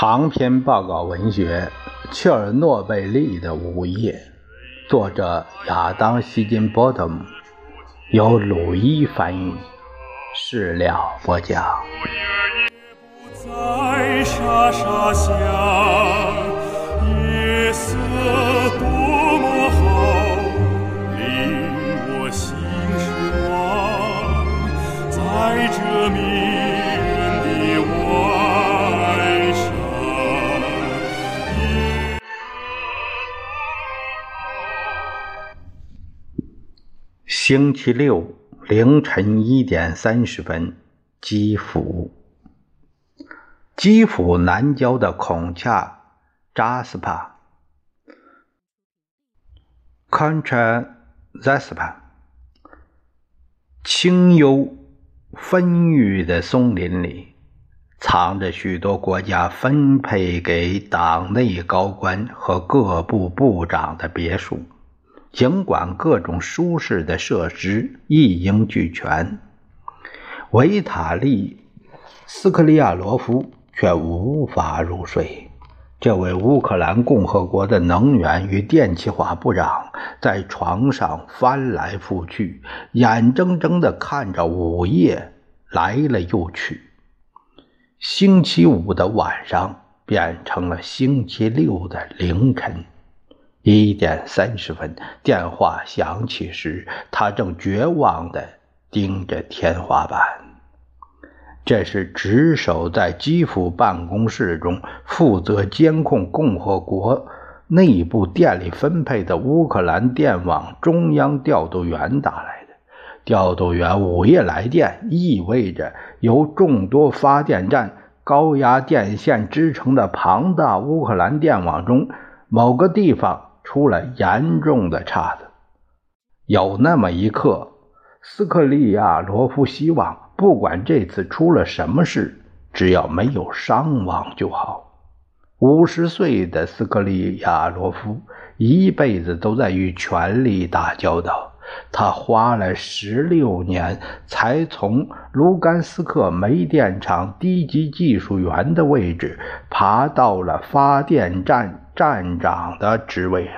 长篇报告文学《切尔诺贝利的午夜》，作者亚当·希金波特姆，由鲁伊翻译，事了播讲。星期六凌晨一点三十分，基辅。基辅南郊的孔恰扎斯帕 （Concha Zaspa） 清幽纷郁的松林里，藏着许多国家分配给党内高官和各部部长的别墅。尽管各种舒适的设施一应俱全，维塔利·斯克利亚罗夫却无法入睡。这位乌克兰共和国的能源与电气化部长在床上翻来覆去，眼睁睁地看着午夜来了又去。星期五的晚上变成了星期六的凌晨。一点三十分，电话响起时，他正绝望地盯着天花板。这是值守在基辅办公室中、负责监控共和国内部电力分配的乌克兰电网中央调度员打来的。调度员午夜来电，意味着由众多发电站、高压电线织成的庞大乌克兰电网中某个地方。出了严重的岔子。有那么一刻，斯克利亚罗夫希望，不管这次出了什么事，只要没有伤亡就好。五十岁的斯克利亚罗夫一辈子都在与权力打交道。他花了十六年才从卢甘斯克煤电厂低级技术员的位置爬到了发电站。站长的职位上，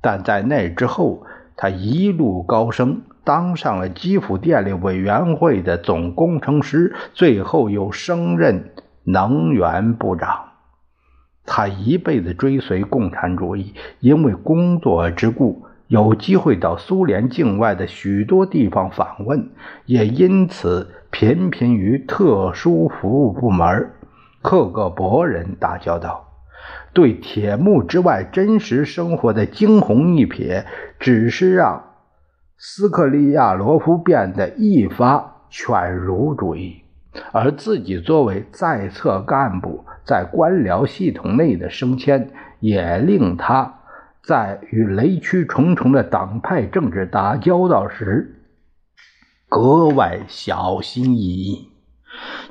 但在那之后，他一路高升，当上了基辅电力委员会的总工程师，最后又升任能源部长。他一辈子追随共产主义，因为工作之故，有机会到苏联境外的许多地方访问，也因此频频与特殊服务部门克格勃人打交道。对铁幕之外真实生活的惊鸿一瞥，只是让斯克利亚罗夫变得一发犬儒主义，而自己作为在册干部在官僚系统内的升迁，也令他在与雷区重重的党派政治打交道时格外小心翼翼。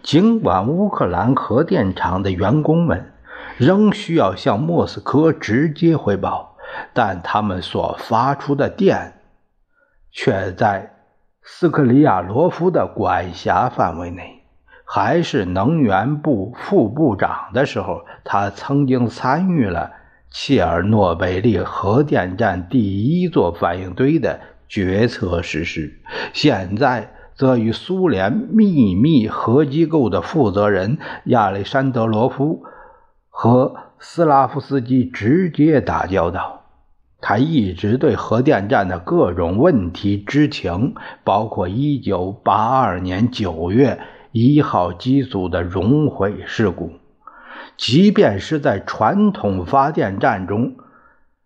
尽管乌克兰核电厂的员工们。仍需要向莫斯科直接汇报，但他们所发出的电却在斯克里亚罗夫的管辖范围内。还是能源部副部长的时候，他曾经参与了切尔诺贝利核电站第一座反应堆的决策实施。现在则与苏联秘密核机构的负责人亚历山德罗夫。和斯拉夫斯基直接打交道，他一直对核电站的各种问题知情，包括1982年9月1号机组的熔毁事故。即便是在传统发电站中，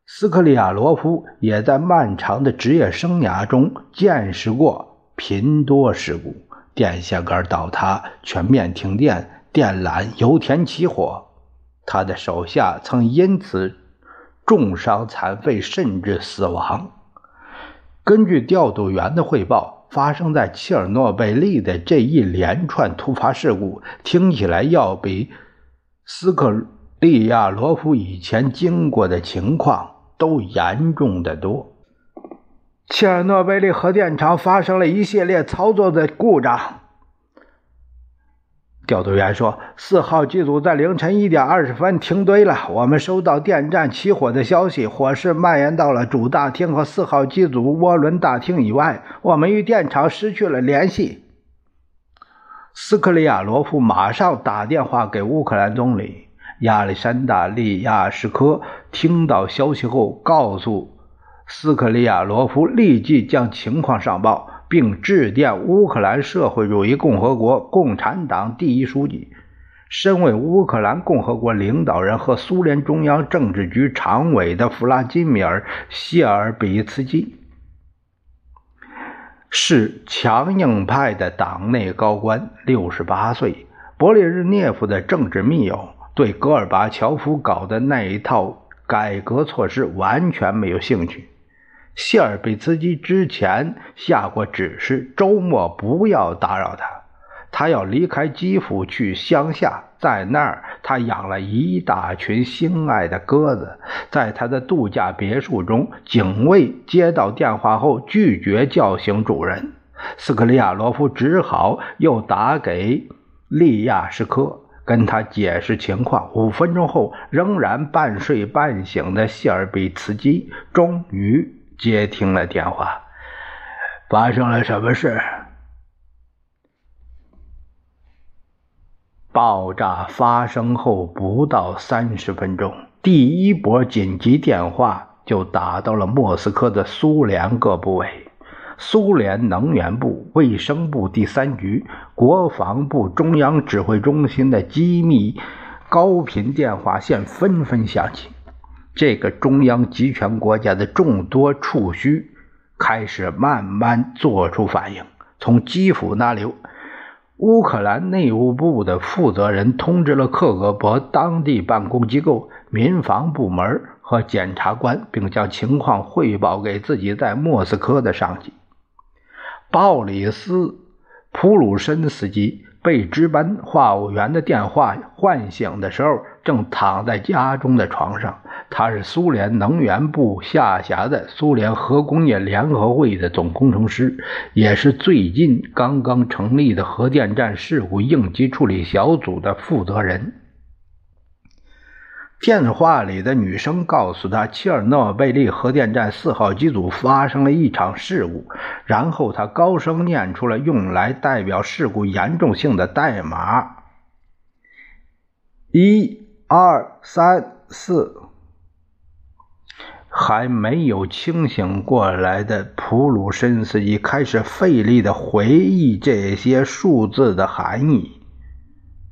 斯克里亚罗夫也在漫长的职业生涯中见识过频多事故：电线杆倒塌、全面停电、电缆、油田起火。他的手下曾因此重伤残废，甚至死亡。根据调度员的汇报，发生在切尔诺贝利的这一连串突发事故，听起来要比斯克利亚罗夫以前经过的情况都严重的多。切尔诺贝利核电厂发生了一系列操作的故障。调度员说：“四号机组在凌晨一点二十分停堆了。我们收到电站起火的消息，火势蔓延到了主大厅和四号机组涡轮大厅以外。我们与电厂失去了联系。”斯克里亚罗夫马上打电话给乌克兰总理亚历山大·利亚什科，听到消息后，告诉斯克里亚罗夫立即将情况上报。并致电乌克兰社会主义共和国共产党第一书记、身为乌克兰共和国领导人和苏联中央政治局常委的弗拉基米尔·谢尔比茨基，是强硬派的党内高官，六十八岁，勃列日涅夫的政治密友，对戈尔巴乔夫搞的那一套改革措施完全没有兴趣。谢尔贝茨基之前下过指示，周末不要打扰他。他要离开基辅去乡下，在那儿他养了一大群心爱的鸽子。在他的度假别墅中，警卫接到电话后拒绝叫醒主人。斯克里亚罗夫只好又打给利亚什科，跟他解释情况。五分钟后，仍然半睡半醒的谢尔比茨基终于。接听了电话，发生了什么事？爆炸发生后不到三十分钟，第一波紧急电话就打到了莫斯科的苏联各部委、苏联能源部、卫生部第三局、国防部中央指挥中心的机密高频电话线纷纷响起。这个中央集权国家的众多触须开始慢慢做出反应。从基辅那里，乌克兰内务部的负责人通知了克格勃当地办公机构、民防部门和检察官，并将情况汇报给自己在莫斯科的上级。鲍里斯·普鲁申斯基被值班话务员的电话唤醒的时候，正躺在家中的床上。他是苏联能源部下辖的苏联核工业联合会的总工程师，也是最近刚刚成立的核电站事故应急处理小组的负责人。电话里的女声告诉他，切尔诺贝利核电站四号机组发生了一场事故，然后他高声念出了用来代表事故严重性的代码：一、二、三、四。还没有清醒过来的普鲁申斯基开始费力地回忆这些数字的含义：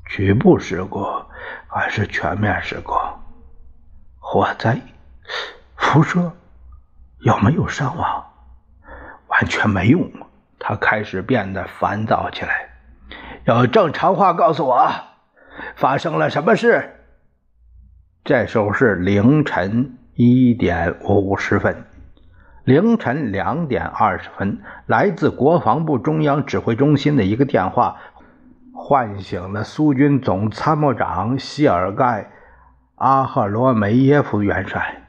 局部事故还是全面事故？火灾、辐射有没有伤亡？完全没用。他开始变得烦躁起来。用正常话告诉我，发生了什么事？这时候是凌晨。一点五十分，凌晨两点二十分，来自国防部中央指挥中心的一个电话，唤醒了苏军总参谋长谢尔盖·阿赫罗梅耶夫元帅。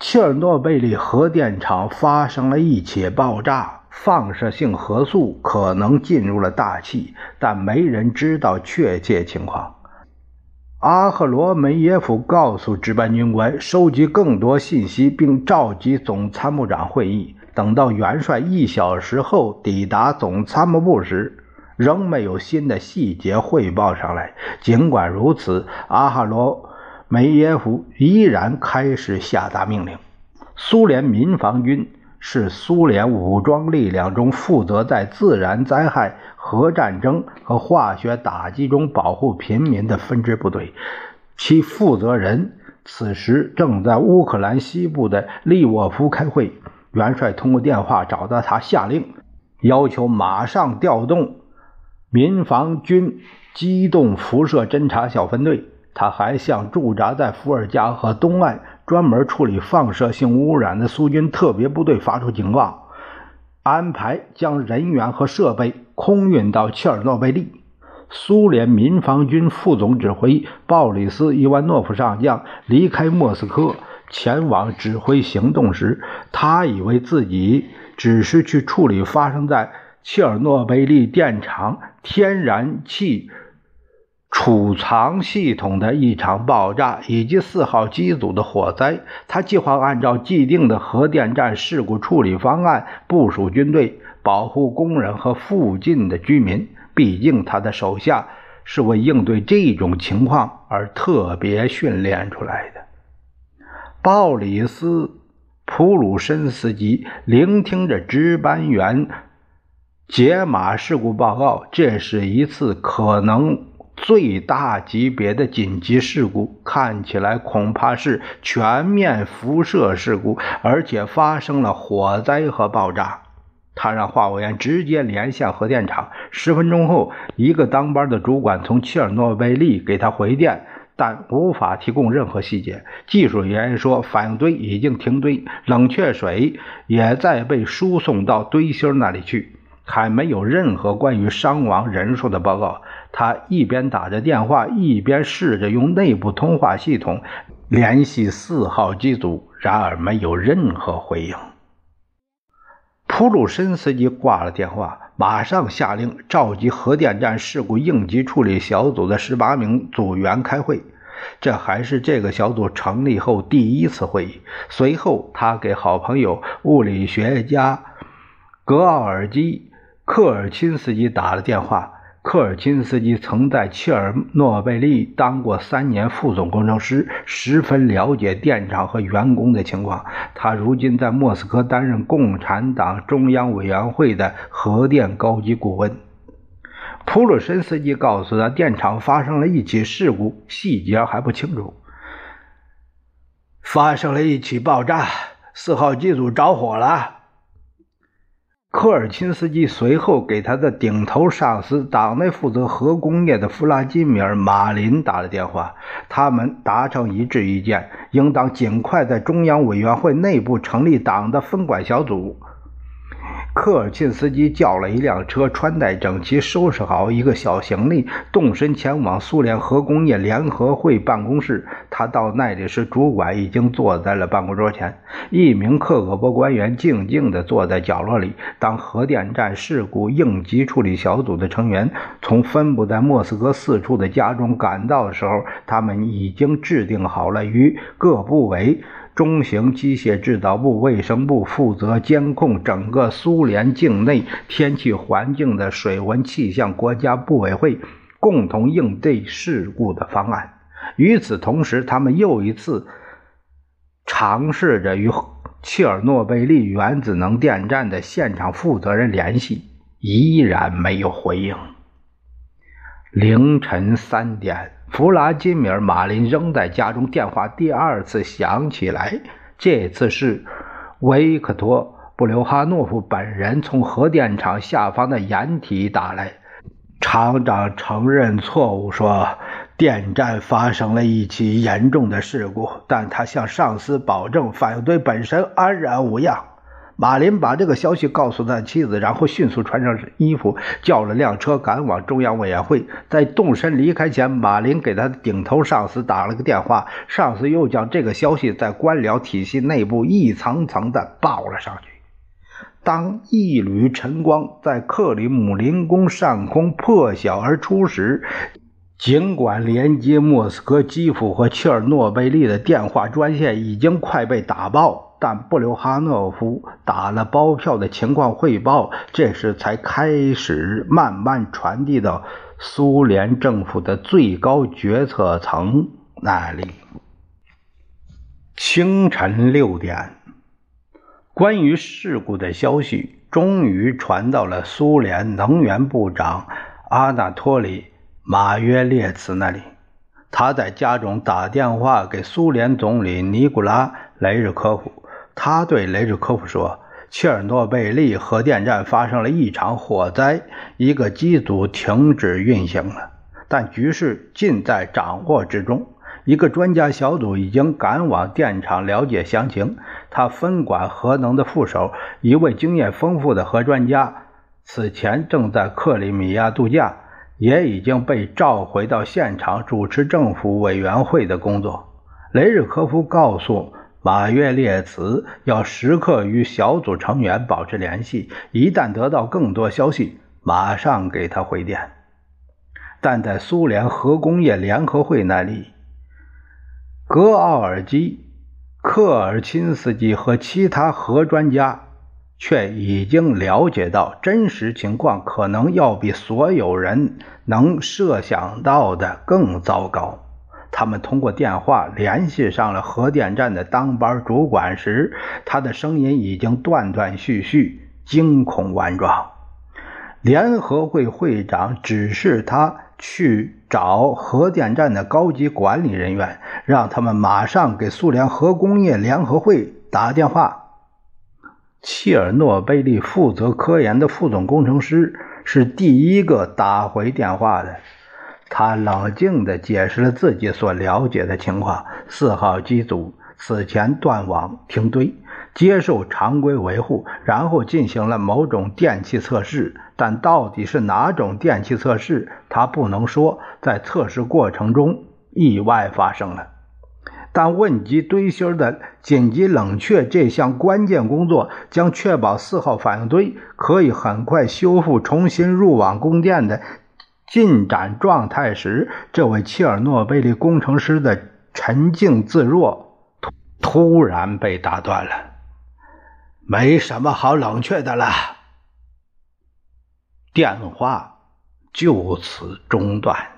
切尔诺贝利核电厂发生了一起爆炸，放射性核素可能进入了大气，但没人知道确切情况。阿赫罗梅耶夫告诉值班军官收集更多信息，并召集总参谋长会议。等到元帅一小时后抵达总参谋部时，仍没有新的细节汇报上来。尽管如此，阿哈罗梅耶夫依然开始下达命令。苏联民防军是苏联武装力量中负责在自然灾害。核战争和化学打击中保护平民的分支部队，其负责人此时正在乌克兰西部的利沃夫开会。元帅通过电话找到他，下令要求马上调动民防军机动辐射侦察小分队。他还向驻扎在伏尔加河东岸、专门处理放射性污染的苏军特别部队发出警告。安排将人员和设备空运到切尔诺贝利。苏联民防军副总指挥鲍里斯·伊万诺夫上将离开莫斯科前往指挥行动时，他以为自己只是去处理发生在切尔诺贝利电厂天然气储藏系统的一场爆炸，以及四号机组的火灾。他计划按照既定的核电站事故处理方案部署军队，保护工人和附近的居民。毕竟，他的手下是为应对这种情况而特别训练出来的。鲍里斯·普鲁申斯基聆听着值班员解码事故报告，这是一次可能。最大级别的紧急事故看起来恐怕是全面辐射事故，而且发生了火灾和爆炸。他让话务员直接连线核电厂。十分钟后，一个当班的主管从切尔诺贝利给他回电，但无法提供任何细节。技术人员说，反应堆已经停堆，冷却水也在被输送到堆芯那里去。还没有任何关于伤亡人数的报告。他一边打着电话，一边试着用内部通话系统联系四号机组，然而没有任何回应。普鲁申斯基挂了电话，马上下令召集核电站事故应急处理小组的十八名组员开会。这还是这个小组成立后第一次会议。随后，他给好朋友物理学家格奥尔基。科尔钦斯基打了电话。科尔钦斯基曾在切尔诺贝利当过三年副总工程师，十分了解电厂和员工的情况。他如今在莫斯科担任共产党中央委员会的核电高级顾问。普鲁申斯基告诉他，电厂发生了一起事故，细节还不清楚。发生了一起爆炸，四号机组着火了。科尔钦斯基随后给他的顶头上司、党内负责核工业的弗拉基米尔·马林打了电话，他们达成一致意见，应当尽快在中央委员会内部成立党的分管小组。科尔沁斯基叫了一辆车，穿戴整齐，收拾好一个小行李，动身前往苏联核工业联合会办公室。他到那里时，主管已经坐在了办公桌前，一名克格勃官员静静地坐在角落里。当核电站事故应急处理小组的成员从分布在莫斯科四处的家中赶到的时候，他们已经制定好了与各部委。中型机械制造部、卫生部负责监控整个苏联境内天气环境的水文气象国家部委会共同应对事故的方案。与此同时，他们又一次尝试着与切尔诺贝利原子能电站的现场负责人联系，依然没有回应。凌晨三点。弗拉基米尔·马林仍在家中，电话第二次响起来。这次是维克托·布留哈诺夫本人从核电厂下方的掩体打来。厂长承认错误，说电站发生了一起严重的事故，但他向上司保证，反应堆本身安然无恙。马林把这个消息告诉他妻子，然后迅速穿上衣服，叫了辆车赶往中央委员会。在动身离开前，马林给他的顶头上司打了个电话，上司又将这个消息在官僚体系内部一层层的报了上去。当一缕晨光在克里姆林宫上空破晓而出时，尽管连接莫斯科、基辅和切尔诺贝利的电话专线已经快被打爆。但布留哈诺夫打了包票的情况汇报，这时才开始慢慢传递到苏联政府的最高决策层那里。清晨六点，关于事故的消息终于传到了苏联能源部长阿纳托里·马约列茨那里。他在家中打电话给苏联总理尼古拉·雷日科夫。他对雷日科夫说：“切尔诺贝利核电站发生了一场火灾，一个机组停止运行了，但局势尽在掌握之中。一个专家小组已经赶往电厂了解详情。他分管核能的副手，一位经验丰富的核专家，此前正在克里米亚度假，也已经被召回到现场主持政府委员会的工作。”雷日科夫告诉。马约列茨要时刻与小组成员保持联系，一旦得到更多消息，马上给他回电。但在苏联核工业联合会那里，格奥尔基、科尔钦斯基和其他核专家却已经了解到真实情况，可能要比所有人能设想到的更糟糕。他们通过电话联系上了核电站的当班主管时，他的声音已经断断续续、惊恐万状。联合会会长指示他去找核电站的高级管理人员，让他们马上给苏联核工业联合会打电话。切尔诺贝利负责科研的副总工程师是第一个打回电话的。他冷静地解释了自己所了解的情况：四号机组此前断网停堆，接受常规维护，然后进行了某种电气测试，但到底是哪种电气测试，他不能说。在测试过程中，意外发生了。但问及堆芯的紧急冷却这项关键工作，将确保四号反应堆可以很快修复、重新入网供电的。进展状态时，这位切尔诺贝利工程师的沉静自若突突然被打断了。没什么好冷却的了。电话就此中断。